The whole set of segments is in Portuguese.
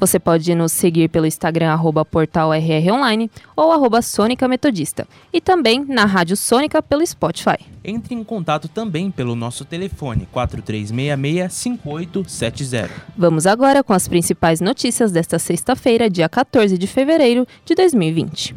Você pode nos seguir pelo Instagram arroba portal RR Online ou arroba Sônica Metodista e também na Rádio Sônica pelo Spotify. Entre em contato também pelo nosso telefone 4366-5870. Vamos agora com as principais notícias desta sexta-feira, dia 14 de fevereiro de 2020.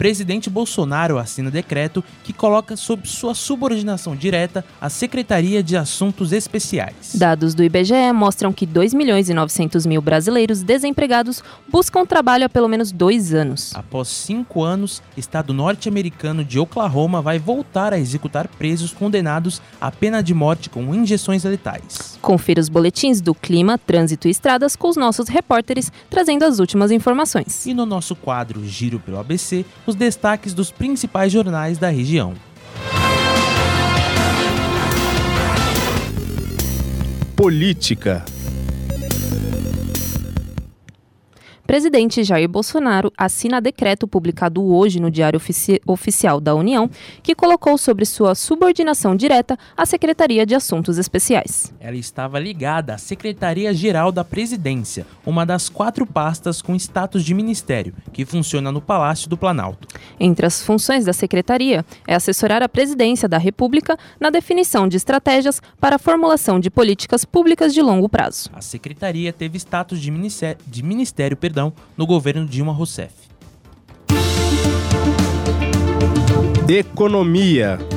Presidente Bolsonaro assina decreto que coloca sob sua subordinação direta a Secretaria de Assuntos Especiais. Dados do IBGE mostram que 2 milhões e 900 mil brasileiros desempregados buscam trabalho há pelo menos dois anos. Após cinco anos, Estado norte-americano de Oklahoma vai voltar a executar presos condenados à pena de morte com injeções letais. Confira os boletins do clima, trânsito e estradas com os nossos repórteres, trazendo as últimas informações. E no nosso quadro Giro pelo ABC, os destaques dos principais jornais da região. Política. Presidente Jair Bolsonaro assina decreto publicado hoje no Diário Ofici Oficial da União, que colocou sobre sua subordinação direta a Secretaria de Assuntos Especiais. Ela estava ligada à Secretaria-Geral da Presidência, uma das quatro pastas com status de ministério, que funciona no Palácio do Planalto. Entre as funções da Secretaria é assessorar a Presidência da República na definição de estratégias para a formulação de políticas públicas de longo prazo. A Secretaria teve status de ministério, de ministério perdão, no governo Dilma Rousseff. Economia.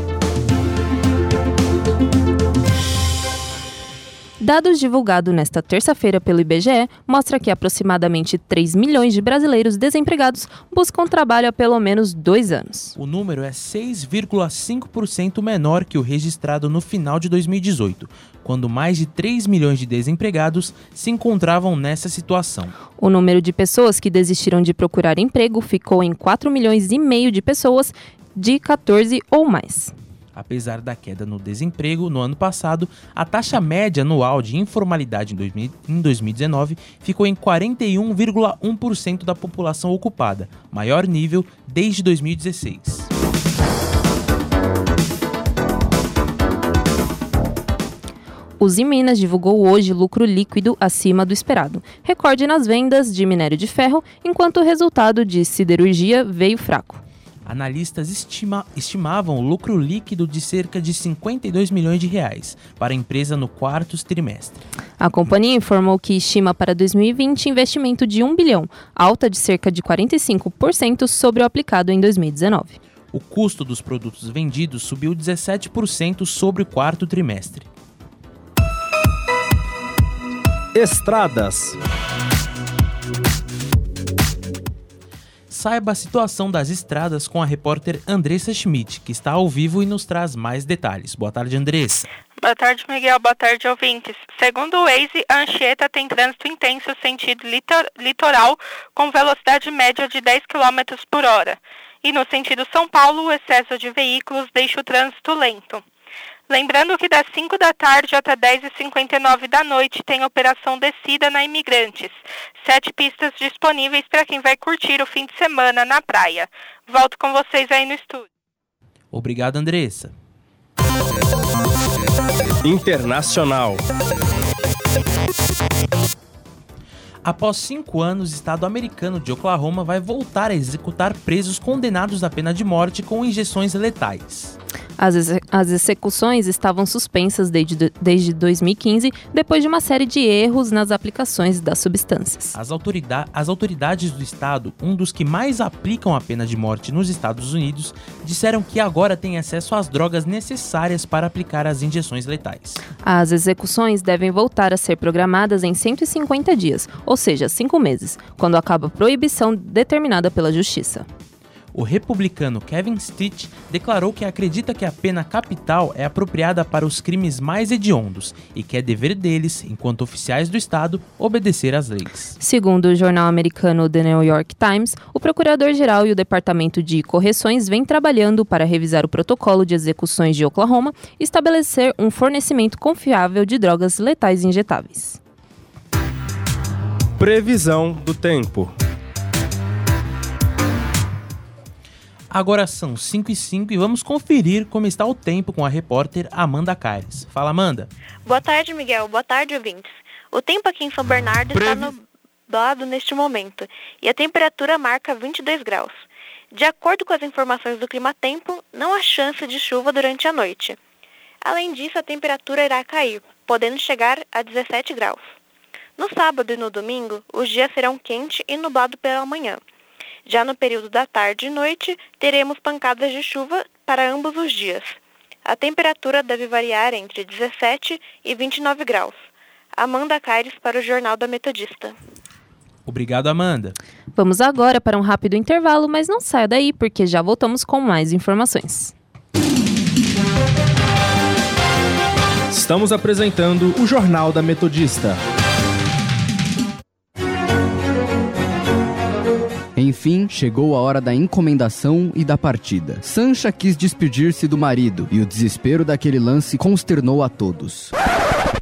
Dados divulgados nesta terça-feira pelo IBGE mostra que aproximadamente 3 milhões de brasileiros desempregados buscam trabalho há pelo menos dois anos. O número é 6,5% menor que o registrado no final de 2018, quando mais de 3 milhões de desempregados se encontravam nessa situação. O número de pessoas que desistiram de procurar emprego ficou em 4 milhões e meio de pessoas de 14 ou mais. Apesar da queda no desemprego no ano passado, a taxa média anual de informalidade em 2019 ficou em 41,1% da população ocupada, maior nível desde 2016. Uzi Minas divulgou hoje lucro líquido acima do esperado, recorde nas vendas de minério de ferro, enquanto o resultado de siderurgia veio fraco. Analistas estima, estimavam o lucro líquido de cerca de 52 milhões de reais para a empresa no quarto trimestre. A companhia informou que estima para 2020 investimento de 1 bilhão, alta de cerca de 45% sobre o aplicado em 2019. O custo dos produtos vendidos subiu 17% sobre o quarto trimestre. Estradas. Saiba a situação das estradas com a repórter Andressa Schmidt, que está ao vivo e nos traz mais detalhes. Boa tarde, Andressa. Boa tarde, Miguel. Boa tarde, ouvintes. Segundo o Waze, a Anchieta tem trânsito intenso sentido litor litoral com velocidade média de 10 km por hora. E no sentido São Paulo, o excesso de veículos deixa o trânsito lento. Lembrando que das 5 da tarde até 10h59 da noite tem operação descida na Imigrantes. Sete pistas disponíveis para quem vai curtir o fim de semana na praia. Volto com vocês aí no estúdio. Obrigado, Andressa. Internacional. Após cinco anos, o Estado americano de Oklahoma vai voltar a executar presos condenados à pena de morte com injeções letais. As, exe as execuções estavam suspensas desde, desde 2015, depois de uma série de erros nas aplicações das substâncias. As, autorida as autoridades do estado, um dos que mais aplicam a pena de morte nos Estados Unidos, disseram que agora têm acesso às drogas necessárias para aplicar as injeções letais. As execuções devem voltar a ser programadas em 150 dias, ou seja, cinco meses, quando acaba a proibição determinada pela Justiça. O republicano Kevin Stitch declarou que acredita que a pena capital é apropriada para os crimes mais hediondos e que é dever deles, enquanto oficiais do Estado, obedecer às leis. Segundo o jornal americano The New York Times, o procurador-geral e o Departamento de Correções vêm trabalhando para revisar o protocolo de execuções de Oklahoma e estabelecer um fornecimento confiável de drogas letais injetáveis. Previsão do tempo. Agora são 5 e 5 e vamos conferir como está o tempo com a repórter Amanda Caires. Fala, Amanda. Boa tarde, Miguel. Boa tarde, ouvintes. O tempo aqui em São Bernardo está nublado neste momento e a temperatura marca 22 graus. De acordo com as informações do Clima Tempo, não há chance de chuva durante a noite. Além disso, a temperatura irá cair, podendo chegar a 17 graus. No sábado e no domingo, os dias serão quente e nublado pela manhã. Já no período da tarde e noite, teremos pancadas de chuva para ambos os dias. A temperatura deve variar entre 17 e 29 graus. Amanda Caires para o Jornal da Metodista. Obrigado, Amanda. Vamos agora para um rápido intervalo, mas não saia daí porque já voltamos com mais informações. Estamos apresentando o Jornal da Metodista. Enfim, chegou a hora da encomendação e da partida. Sancha quis despedir-se do marido e o desespero daquele lance consternou a todos.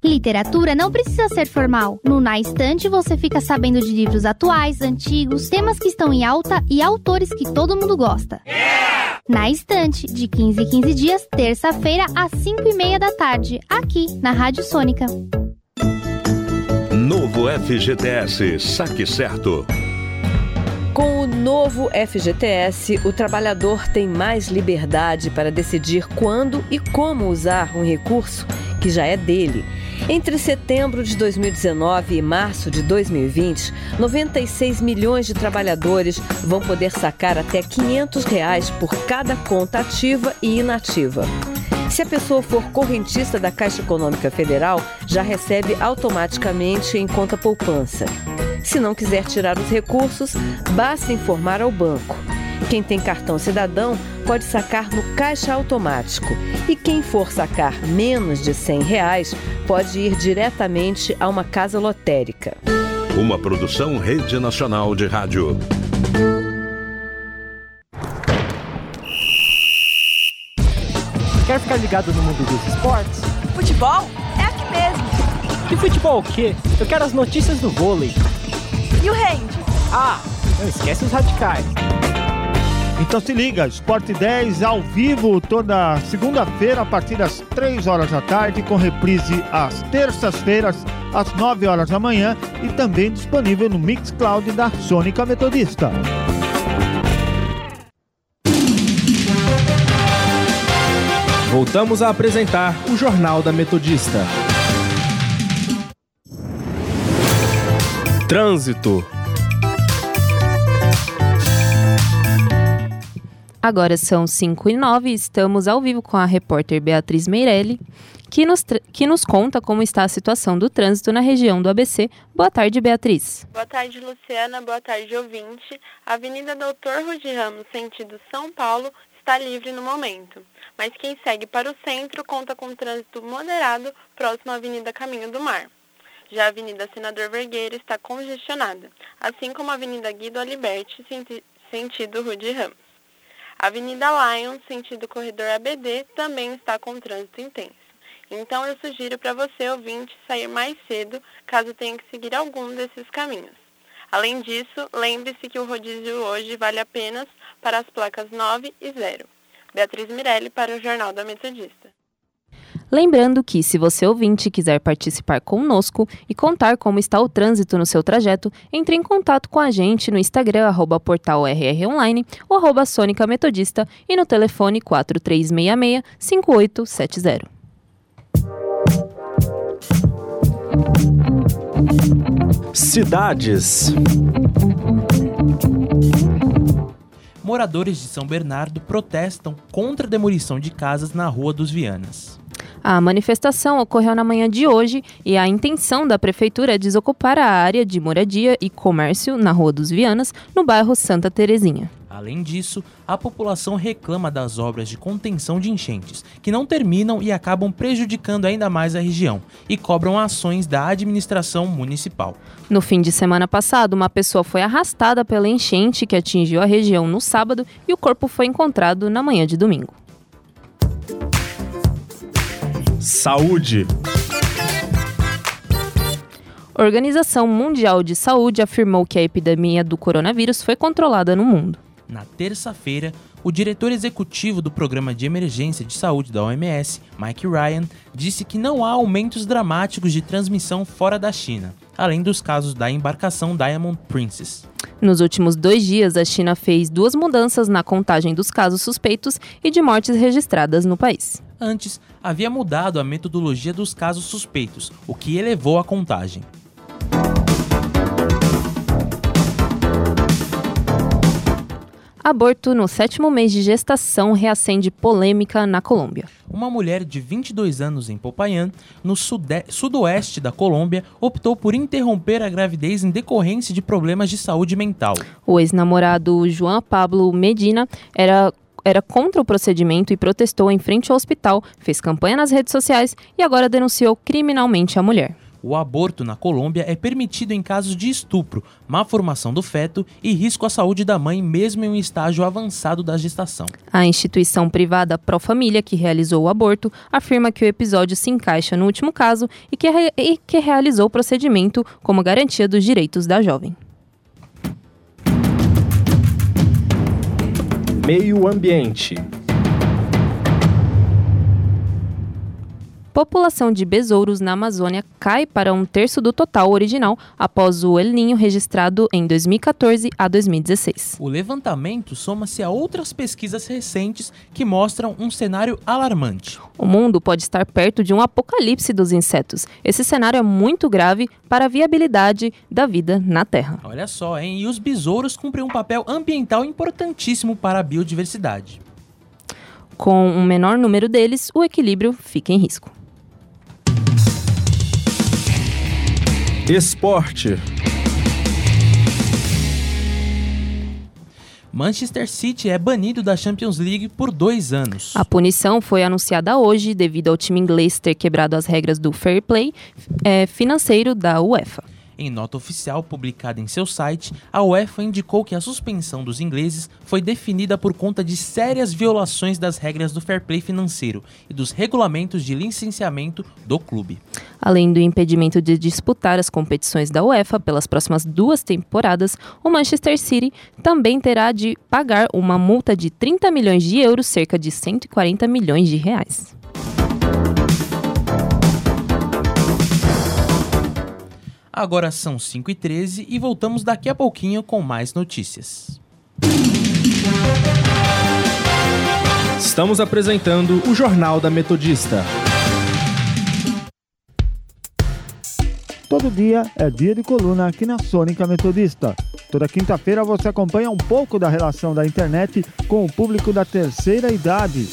Literatura não precisa ser formal. No Na Estante você fica sabendo de livros atuais, antigos, temas que estão em alta e autores que todo mundo gosta. Na Estante, de 15 em 15 dias, terça-feira, às 5 e meia da tarde, aqui na Rádio Sônica. Novo FGTS Saque Certo. Com o novo FGTS, o trabalhador tem mais liberdade para decidir quando e como usar um recurso que já é dele. Entre setembro de 2019 e março de 2020, 96 milhões de trabalhadores vão poder sacar até 500 reais por cada conta ativa e inativa. Se a pessoa for correntista da Caixa Econômica Federal, já recebe automaticamente em conta poupança. Se não quiser tirar os recursos, basta informar ao banco. Quem tem cartão cidadão pode sacar no caixa automático. E quem for sacar menos de 100 reais pode ir diretamente a uma casa lotérica. Uma produção Rede Nacional de Rádio. Ficar ligado no mundo dos esportes? Futebol é aqui mesmo. E futebol o quê? Eu quero as notícias do vôlei. E o rende? Ah, não esquece os radicais. Então se liga, Esporte 10 ao vivo toda segunda-feira a partir das 3 horas da tarde, com reprise às terças-feiras às 9 horas da manhã e também disponível no Mixcloud da Sônica Metodista. Voltamos a apresentar o Jornal da Metodista. Trânsito. Agora são 5 e 9 e estamos ao vivo com a repórter Beatriz Meirelli, que nos, que nos conta como está a situação do trânsito na região do ABC. Boa tarde, Beatriz. Boa tarde, Luciana. Boa tarde, ouvinte. A Avenida Doutor Rudi Ramos, sentido São Paulo, está livre no momento. Mas quem segue para o centro conta com trânsito moderado próximo à Avenida Caminho do Mar. Já a Avenida Senador Vergueira está congestionada, assim como a Avenida Guido Aliberti, sentido Rudi Ramos. A Avenida Lion, sentido corredor ABD, também está com trânsito intenso. Então eu sugiro para você, ouvinte, sair mais cedo, caso tenha que seguir algum desses caminhos. Além disso, lembre-se que o rodízio hoje vale apenas para as placas 9 e 0. Beatriz Mirelli para o Jornal da Metodista. Lembrando que, se você ouvinte quiser participar conosco e contar como está o trânsito no seu trajeto, entre em contato com a gente no Instagram, arroba portal RR Online ou arroba Sônica Metodista e no telefone 4366-5870. Cidades. Moradores de São Bernardo protestam contra a demolição de casas na Rua dos Vianas. A manifestação ocorreu na manhã de hoje e a intenção da prefeitura é desocupar a área de moradia e comércio na Rua dos Vianas, no bairro Santa Terezinha. Além disso, a população reclama das obras de contenção de enchentes, que não terminam e acabam prejudicando ainda mais a região, e cobram ações da administração municipal. No fim de semana passado, uma pessoa foi arrastada pela enchente que atingiu a região no sábado e o corpo foi encontrado na manhã de domingo. Saúde. A Organização Mundial de Saúde afirmou que a epidemia do coronavírus foi controlada no mundo. Na terça-feira, o diretor executivo do Programa de Emergência de Saúde da OMS, Mike Ryan, disse que não há aumentos dramáticos de transmissão fora da China, além dos casos da embarcação Diamond Princess. Nos últimos dois dias, a China fez duas mudanças na contagem dos casos suspeitos e de mortes registradas no país. Antes, havia mudado a metodologia dos casos suspeitos, o que elevou a contagem. Aborto no sétimo mês de gestação reacende polêmica na Colômbia. Uma mulher de 22 anos em Popayán, no sudoeste da Colômbia, optou por interromper a gravidez em decorrência de problemas de saúde mental. O ex-namorado João Pablo Medina era era contra o procedimento e protestou em frente ao hospital, fez campanha nas redes sociais e agora denunciou criminalmente a mulher. O aborto na Colômbia é permitido em casos de estupro, má formação do feto e risco à saúde da mãe, mesmo em um estágio avançado da gestação. A instituição privada Pro Família, que realizou o aborto, afirma que o episódio se encaixa no último caso e que, e que realizou o procedimento como garantia dos direitos da jovem. Meio Ambiente. População de besouros na Amazônia cai para um terço do total original após o El Ninho registrado em 2014 a 2016. O levantamento soma-se a outras pesquisas recentes que mostram um cenário alarmante. O mundo pode estar perto de um apocalipse dos insetos. Esse cenário é muito grave para a viabilidade da vida na Terra. Olha só, hein? E os besouros cumprem um papel ambiental importantíssimo para a biodiversidade. Com um menor número deles, o equilíbrio fica em risco. Esporte. Manchester City é banido da Champions League por dois anos. A punição foi anunciada hoje devido ao time inglês ter quebrado as regras do fair play é, financeiro da UEFA. Em nota oficial publicada em seu site, a UEFA indicou que a suspensão dos ingleses foi definida por conta de sérias violações das regras do fair play financeiro e dos regulamentos de licenciamento do clube. Além do impedimento de disputar as competições da UEFA pelas próximas duas temporadas, o Manchester City também terá de pagar uma multa de 30 milhões de euros, cerca de 140 milhões de reais. Agora são 5h13 e voltamos daqui a pouquinho com mais notícias. Estamos apresentando o Jornal da Metodista. Todo dia é dia de coluna aqui na Sônica Metodista. Toda quinta-feira você acompanha um pouco da relação da internet com o público da terceira idade.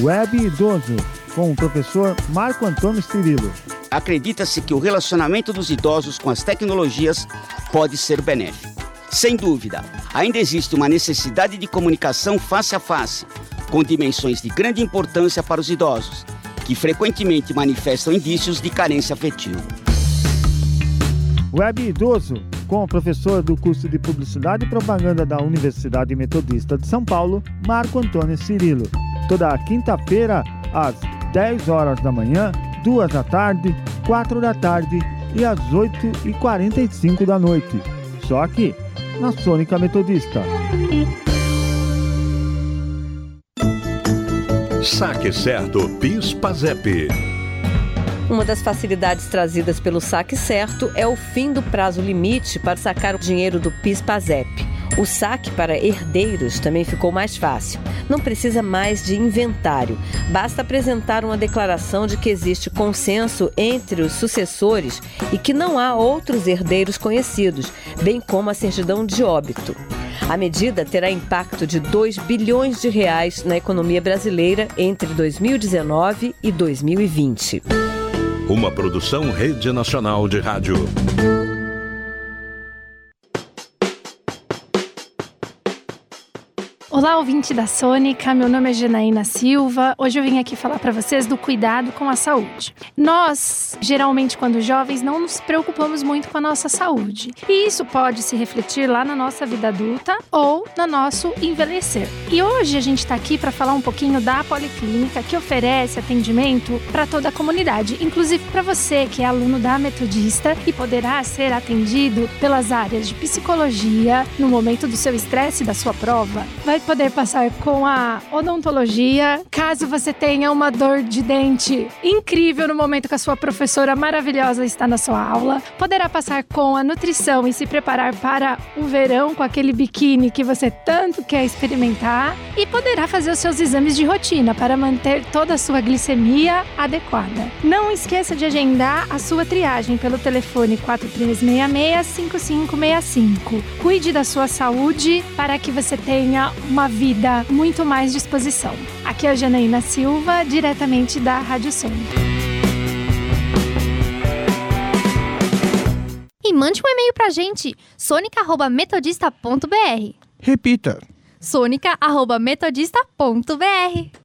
Web Idoso, com o professor Marco Antônio Cirilo. Acredita-se que o relacionamento dos idosos com as tecnologias pode ser benéfico. Sem dúvida, ainda existe uma necessidade de comunicação face a face, com dimensões de grande importância para os idosos, que frequentemente manifestam indícios de carência afetiva. Web Idoso, com o professor do curso de Publicidade e Propaganda da Universidade Metodista de São Paulo, Marco Antônio Cirilo. Toda quinta-feira, às 10 horas da manhã, 2 da tarde, 4 da tarde e às 8h45 da noite. Só aqui, na Sônica Metodista. Saque Certo PIS PASEP. Uma das facilidades trazidas pelo saque certo é o fim do prazo limite para sacar o dinheiro do PIS-PASEP. O saque para herdeiros também ficou mais fácil. Não precisa mais de inventário. Basta apresentar uma declaração de que existe consenso entre os sucessores e que não há outros herdeiros conhecidos, bem como a certidão de óbito. A medida terá impacto de 2 bilhões de reais na economia brasileira entre 2019 e 2020. Uma produção Rede Nacional de Rádio. Olá, ouvinte da Sônica. Meu nome é Janaína Silva. Hoje eu vim aqui falar para vocês do cuidado com a saúde. Nós, geralmente, quando jovens, não nos preocupamos muito com a nossa saúde. E isso pode se refletir lá na nossa vida adulta ou no nosso envelhecer. E hoje a gente está aqui para falar um pouquinho da Policlínica, que oferece atendimento para toda a comunidade, inclusive para você que é aluno da Metodista e poderá ser atendido pelas áreas de psicologia no momento do seu estresse da sua prova. Vai poder passar com a odontologia, caso você tenha uma dor de dente incrível no momento que a sua professora maravilhosa está na sua aula. Poderá passar com a nutrição e se preparar para o verão com aquele biquíni que você tanto quer experimentar. E poderá fazer os seus exames de rotina para manter toda a sua glicemia adequada. Não esqueça de agendar a sua triagem pelo telefone 4366-5565. Cuide da sua saúde para que você tenha uma vida muito mais disposição. Aqui é a Janaína Silva, diretamente da Rádio Sônica. E mande um e-mail pra gente, sonica.metodista.br. Repita. sonica.metodista.br.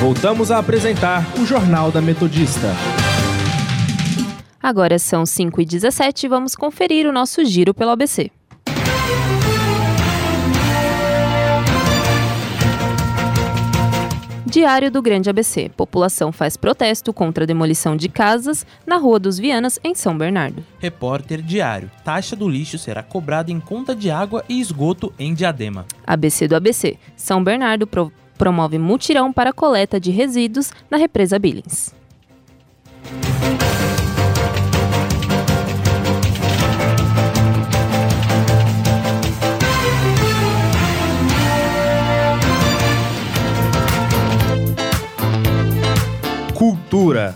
Voltamos a apresentar o Jornal da Metodista. Agora são 5 e 17 e vamos conferir o nosso giro pelo ABC. Diário do Grande ABC. População faz protesto contra a demolição de casas na Rua dos Vianas, em São Bernardo. Repórter Diário. Taxa do lixo será cobrada em conta de água e esgoto em Diadema. ABC do ABC. São Bernardo pro promove mutirão para coleta de resíduos na represa Billings. Cultura.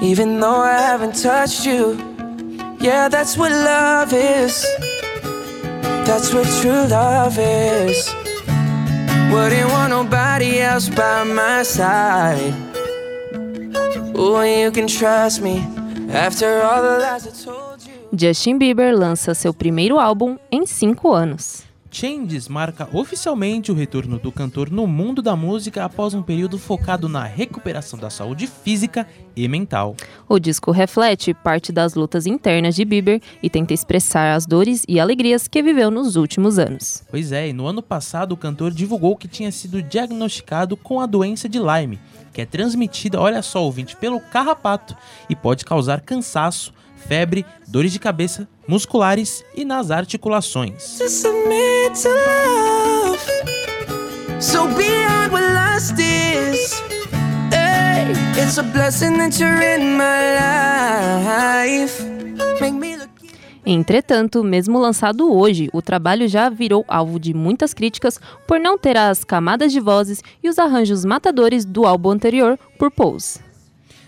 Even though I haven't touched you, yeah, that's what love is. That's what true love is. Wouldn't want nobody else by my side. Oh, you can trust me after all the lies I told you. Justin Bieber lança seu primeiro álbum em cinco anos. Changes marca oficialmente o retorno do cantor no mundo da música após um período focado na recuperação da saúde física e mental. O disco reflete parte das lutas internas de Bieber e tenta expressar as dores e alegrias que viveu nos últimos anos. Pois é, e no ano passado o cantor divulgou que tinha sido diagnosticado com a doença de Lyme, que é transmitida, olha só, ouvinte, pelo carrapato e pode causar cansaço, febre, dores de cabeça, musculares e nas articulações. Entretanto, mesmo lançado hoje, o trabalho já virou alvo de muitas críticas por não ter as camadas de vozes e os arranjos matadores do álbum anterior por Pose.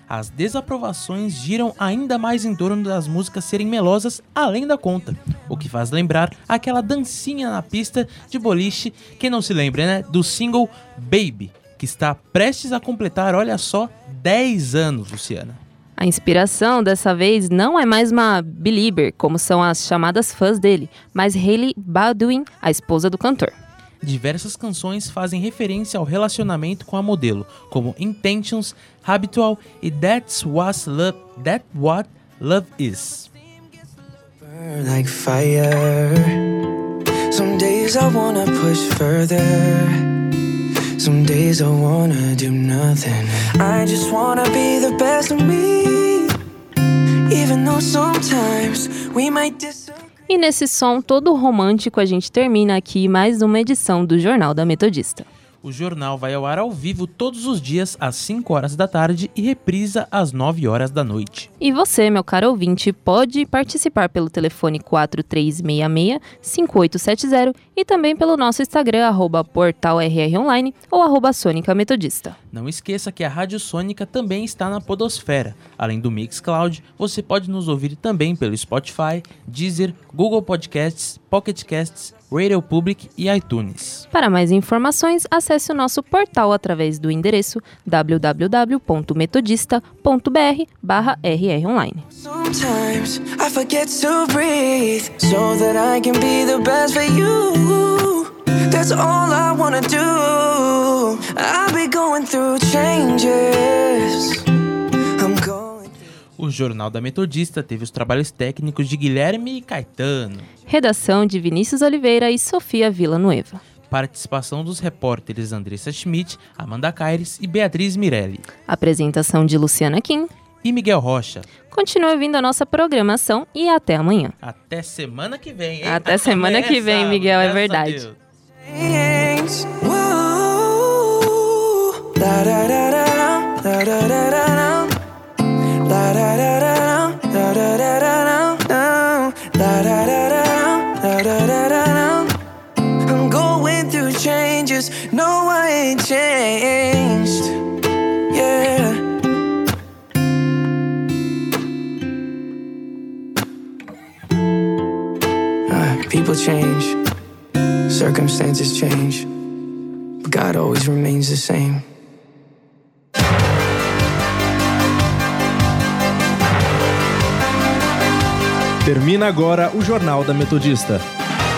As desaprovações giram ainda mais em torno das músicas serem melosas além da conta, o que faz lembrar aquela dancinha na pista de boliche, quem não se lembra, né, do single Baby, que está prestes a completar, olha só, 10 anos, Luciana. A inspiração dessa vez não é mais uma Belieber, como são as chamadas fãs dele, mas Hailey Baldwin, a esposa do cantor. Diversas canções fazem referência ao relacionamento com a modelo, como Intentions, Habitual e That's What Love, That What Love Is. like fire. Some days I wanna push further. Some days I wanna do nothing. I just wanna be the best of me. Even though sometimes we might disagree. E nesse som todo romântico, a gente termina aqui mais uma edição do Jornal da Metodista. O jornal vai ao ar ao vivo todos os dias às 5 horas da tarde e reprisa às 9 horas da noite. E você, meu caro ouvinte, pode participar pelo telefone 4366-5870 e também pelo nosso Instagram, arroba portalrronline ou arroba Sônica Metodista. Não esqueça que a Rádio Sônica também está na Podosfera. Além do Mixcloud, você pode nos ouvir também pelo Spotify, Deezer, Google Podcasts, Pocket Casts Radio Public e iTunes. Para mais informações, acesse o nosso portal através do endereço www.metodista.br/rronline. Sometimes I forget to breathe so that I can be the best for you. That's all I wanna do. I'll be going through changes. Jornal da Metodista teve os trabalhos técnicos de Guilherme e Caetano. Redação de Vinícius Oliveira e Sofia Villanueva. Participação dos repórteres Andressa Schmidt, Amanda Caires e Beatriz Mirelli. Apresentação de Luciana Kim E Miguel Rocha. Continue ouvindo a nossa programação e até amanhã. Até semana que vem, hein? Até semana que vem, Miguel, é verdade. Da da da da da da da No, I ain't changed. Yeah. Uh, people change. Circumstances change, but God always remains the same. Termina agora o Jornal da Metodista.